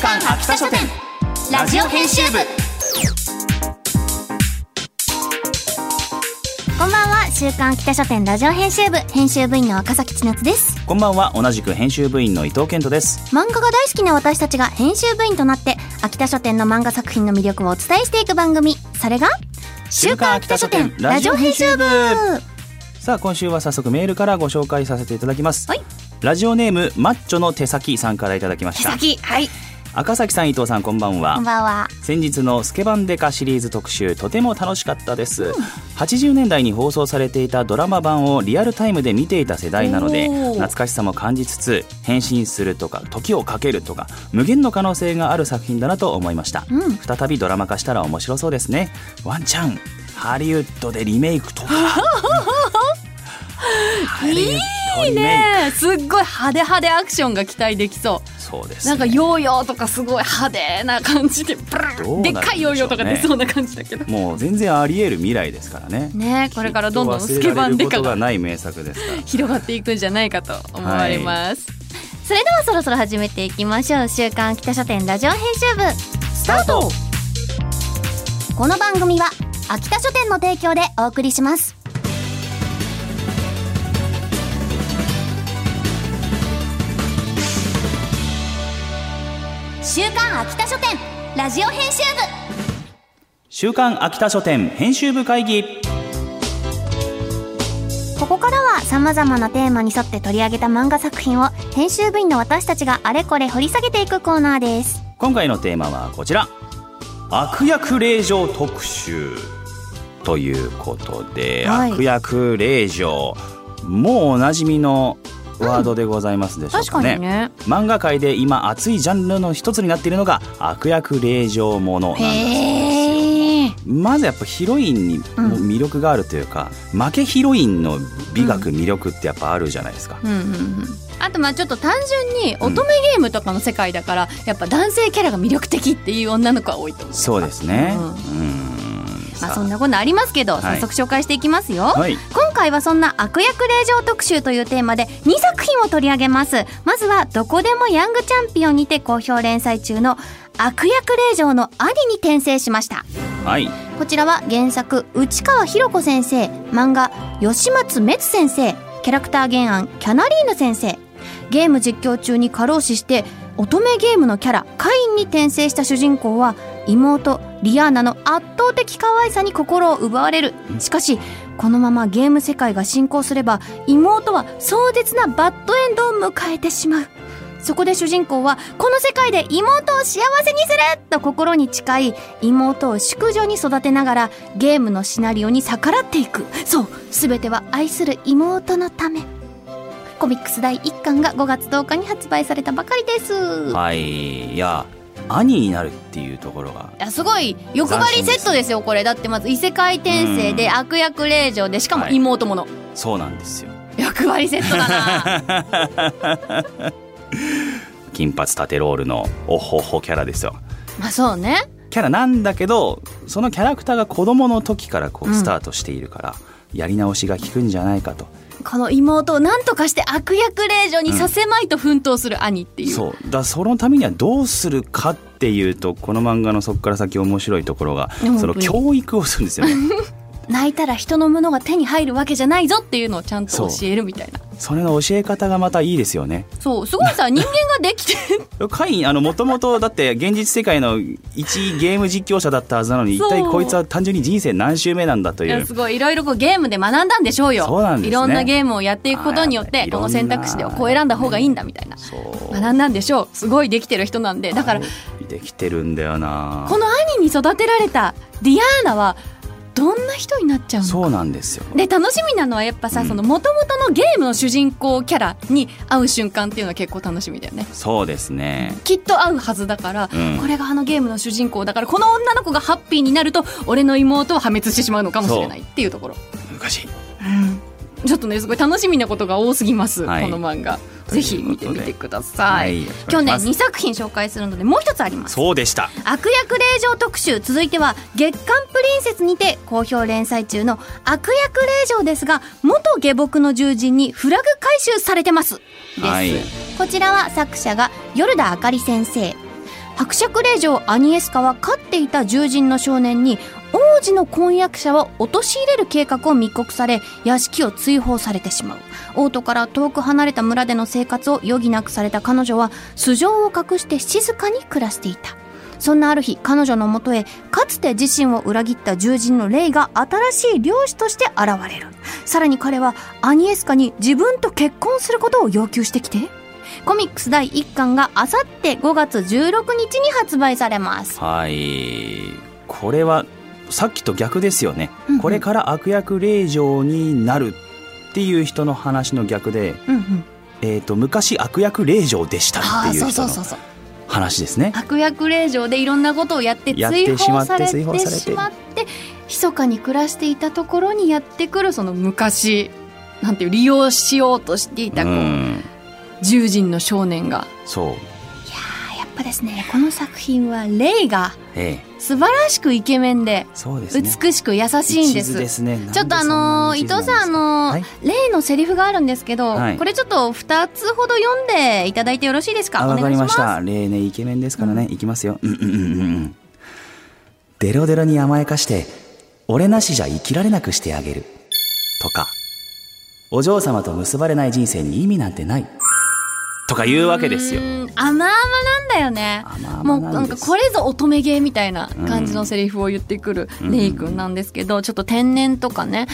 刊秋田書店。ラジオ編集部。こんばんは週刊北書店ラジオ編集部。編集部員の赤崎千夏です。こんばんは同じく編集部員の伊藤健人です。漫画が大好きな私たちが編集部員となって秋田書店の漫画作品の魅力をお伝えしていく番組。それが週刊秋田書店ラジオ編集部。さあ今週は早速メールからご紹介させていただきます、はい。ラジオネームマッチョの手先さんからいただきました。先はい赤崎さん伊藤さんこんばんは。こんばんは。先日のスケバンデカシリーズ特集とても楽しかったです、80年代に放送されていたドラマ版をリアルタイムで見ていた世代なので懐かしさも感じつつ変身するとか時をかけるとか無限の可能性がある作品だなと思いました、うん。再びドラマ化したら面白そうですね。ワンチャンハリウッドでリメイクとか。ハリウッドリメイクね。えすっごい派手派手アクションが期待できそう。そうです、ね、なんかヨーヨーとかすごい派手な感じでブルンでっかいヨーヨーとか出そうな感じだけど。もう全然あり得る未来ですからね。ねえこれからどんどんスケバンデカがない名作ですから。広がっていくんじゃないかと思われます、それではそろそろ始めていきましょう。週刊北書店ラジオ編集部。スタート。この番組は秋田書店の提供でお送りします週刊秋田書店ラジオ編集部。週刊秋田書店編集部会議。ここからは様々なテーマに沿って取り上げた漫画作品を編集部員の私たちがあれこれ掘り下げていくコーナーです。今回のテーマはこちら。悪役令状特集。ということで、はい。悪役令状。もうおなじみのワードでございますでしょう確かね,、かにね。漫画界で今熱いジャンルの一つになっているのが悪役令状ものなんだそうですよ。まずやっぱヒロインにも魅力があるというか、負けヒロインの美学魅力ってやっぱあるじゃないですか、うんうんうん。あとまあちょっと単純に乙女ゲームとかの世界だから、やっぱ男性キャラが魅力的っていう女の子は多いと思う。そうですね。ううんんまあさそんなことありますけど、はい。早速紹介していきますよ、はい。今回はそんな悪役令状特集というテーマで2作品を取り上げます。まずはどこでもヤングチャンピオンにて好評連載中の悪役令状の兄に転生しました。はい。こちらは原作内川博子先生漫画吉松滅先生キャラクター原案キャナリーヌ先生。ゲーム実況中に過労死して乙女ゲームのキャラカインに転生した主人公は妹リアーナの圧倒的可愛さに心を奪われる。しかしこのままゲーム世界が進行すれば妹は壮絶なバッドエンドを迎えてしまう。そこで主人公はこの世界で妹を幸せにすると心に誓い妹を淑女に育てながらゲームのシナリオに逆らっていく。そう全ては愛する妹のため。コミックス第1巻が5月10日に発売されたばかりです、はい。いや兄になるっていうところが。いやすごい。欲張りセットですよこれ。だってまず異世界転生で悪役令嬢でしかも妹もの、そうなんですよ。欲張りセットだな。金髪縦ロールのおほほキャラですよ。まあそうね。キャラなんだけどそのキャラクターが子供の時からこううん。スタートしているから、やり直しが効くんじゃないかとこの妹を何とかして悪役令嬢にさせまいと奮闘する兄っていう、そう。だそのためにはどうするかっていうとこの漫画のそこから先面白いところがその教育をするんですよね泣いたら人のものが手に入るわけじゃないぞっていうのをちゃんと教えるみたいな。それの教え方がまたいいですよね。そう。すごいさ人間ができてカインあのもともとだって現実世界の一ゲーム実況者だったはずなのに一体こいつは単純に人生何周目なんだという。いやすごい。いろいろこうゲームで学んだんでしょうよ。そうなんですね。いろんなゲームをやっていくことによってこの選択肢ではこう選んだ方がいいんだみたいな。そう。学んだんでしょう。すごいできてる人なんで。だからできてるんだよな。この兄に育てられたディアーナはどんな人になっちゃうのそうなんですよ。で楽しみなのはやっぱさ、うん。その元々のゲームの主人公キャラに会う瞬間っていうのは結構楽しみだよね。そうですね。きっと会うはずだから、うん。これがあのゲームの主人公だからこの女の子がハッピーになると俺の妹を破滅してしまうのかもしれないっていうところ。難しい。ちょっとねすごい楽しみなことが多すぎます、はい。この漫画ぜひ見てみてください、はい今日ねお願いします2作品紹介するのでもう一つあります。そうでした。悪役令状特集。続いては月刊プリンセスにて好評連載中の悪役令状ですが元下僕の獣人にフラグ回収されてます。です、はいこちらは作者がヨルダあかり先生。伯爵令嬢アニエスカは飼っていた獣人の少年に王子の婚約者を陥れる計画を密告され屋敷を追放されてしまう。王都から遠く離れた村での生活を余儀なくされた彼女は素性を隠して静かに暮らしていた。そんなある日彼女のもとへかつて自身を裏切った獣人のレイが新しい漁師として現れる。さらに彼はアニエスカに自分と結婚することを要求してきて。コミックス第1巻があさって5月16日に発売されます。はい。これはさっきと逆ですよね、うんうん。これから悪役令嬢になるっていう人の話の逆で、うんうん。えー、と昔悪役令嬢でしたっていう人の話ですね。悪役令嬢でいろんなことをやって追てしまって放されて追放されてしまって。密かに暮らしていたところにやってくるその昔なんていう利用しようとしていたこう、うん。獣人の少年が。そうぱですねこの作品はレイがええ。素晴らしくイケメンで美しく優しいんです。ですね。ちょっとあのー伊藤さんあのーはい。レイのセリフがあるんですけど、はい。これちょっと2つほど読んでいただいてよろしいですか？あわかりました。例年イケメンですからね、いきますよ。うんうんうんうんうん。デロデロに甘やかして俺なしじゃ生きられなくしてあげる。とかお嬢様と結ばれない人生に意味なんてないとか言うわけですよ。甘々なんだよね。甘もうなんかこれぞ乙女芸みたいな感じのセリフを言ってくるうん。レイ君なんですけど、ちょっと天然とかね。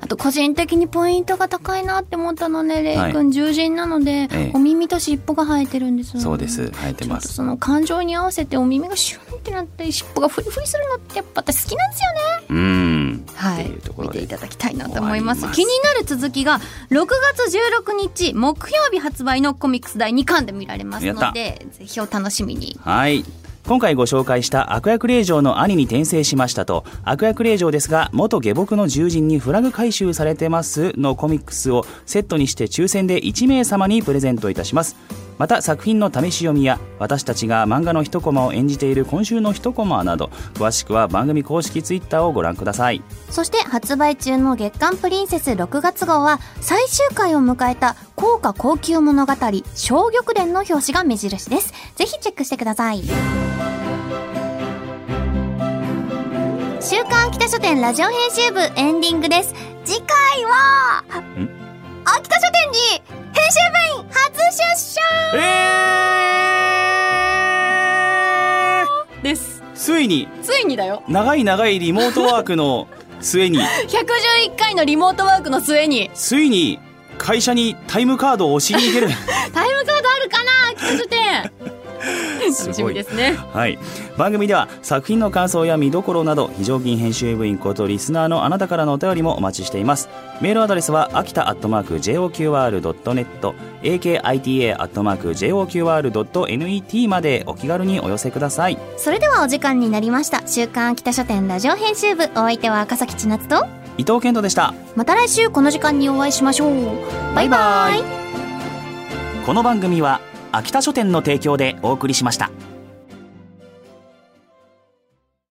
あと個人的にポイントが高いなって思ったのねレイはい君獣人なので、ええ。お耳と尻尾が生えてるんですそうです生えてます。その感情に合わせてお耳がシュンってなって尻尾がフリフリするのってやっぱ私好きなんですよね。うんはい。っていうところで。見ていただきたいなと思います。気になる続きが6月16日木曜日発売のコミックス第2巻で見られますのでぜひお楽しみに。はい。今回ご紹介した悪役令嬢の兄に転生しましたと悪役令嬢ですが元下僕の獣人にフラグ回収されてますのコミックスをセットにして抽選で1名様にプレゼントいたしますまた作品の試し読みや私たちが漫画の一コマを演じている今週の一コマなど詳しくは番組公式ツイッターをご覧ください。そして発売中の月刊プリンセス6月号は最終回を迎えた高価高級物語小玉伝の表紙が目印です。ぜひチェックしてください。週刊秋田書店ラジオ編集部エンディングです。次回は秋田書店に編集部員初出社えです。ー、ついに。ついにだよ。長い長いリモートワークの 末に。111回のリモートワークの末に。ついに会社にタイムカードを押しに行ける 楽しみですね。はい、番組では作品の感想や見どころなど非常勤編集部員ことリスナーのあなたからのお便りもお待ちしています。メールアドレスは秋田アットマーク JOQR.net akita アットマーク JOQR.net までお気軽にお寄せください。それではお時間になりました。週刊秋田書店ラジオ編集部お相手は赤崎千夏と？伊藤健人でした。また来週この時間にお会いしましょう。バイバイ。この番組は秋田書店の提供でお送りしました。